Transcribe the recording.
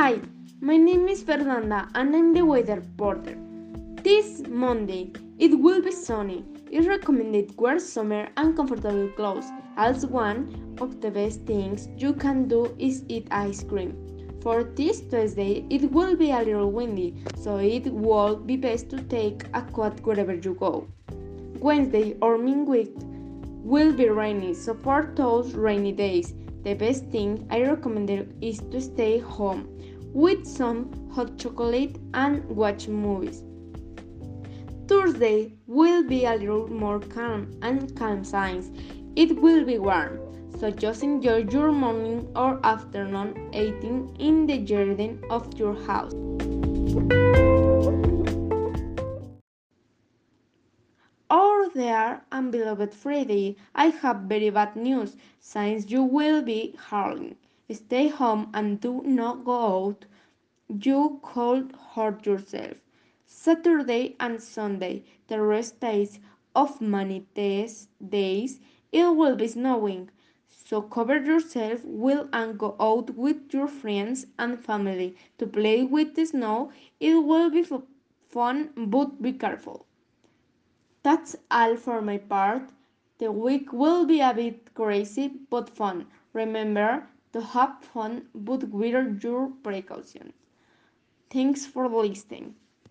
Hi, my name is Fernanda and I'm the weather reporter. This Monday, it will be sunny. It's recommended wear summer and comfortable clothes, as one of the best things you can do is eat ice cream. For this Tuesday, it will be a little windy, so it would be best to take a coat wherever you go. Wednesday or midweek will be rainy, so for those rainy days, the best thing I recommend is to stay home with some hot chocolate and watch movies. Thursday will be a little more calm and calm signs. It will be warm, so just enjoy your morning or afternoon eating in the garden of your house. Oh there, unbeloved Freddy, I have very bad news, since you will be hurling. Stay home and do not go out. You could hurt yourself. Saturday and Sunday, the rest days of many days, it will be snowing. So cover yourself well and go out with your friends and family to play with the snow. It will be fun, but be careful. That's all for my part. The week will be a bit crazy but fun. Remember to have fun but with your precautions. Thanks for listening.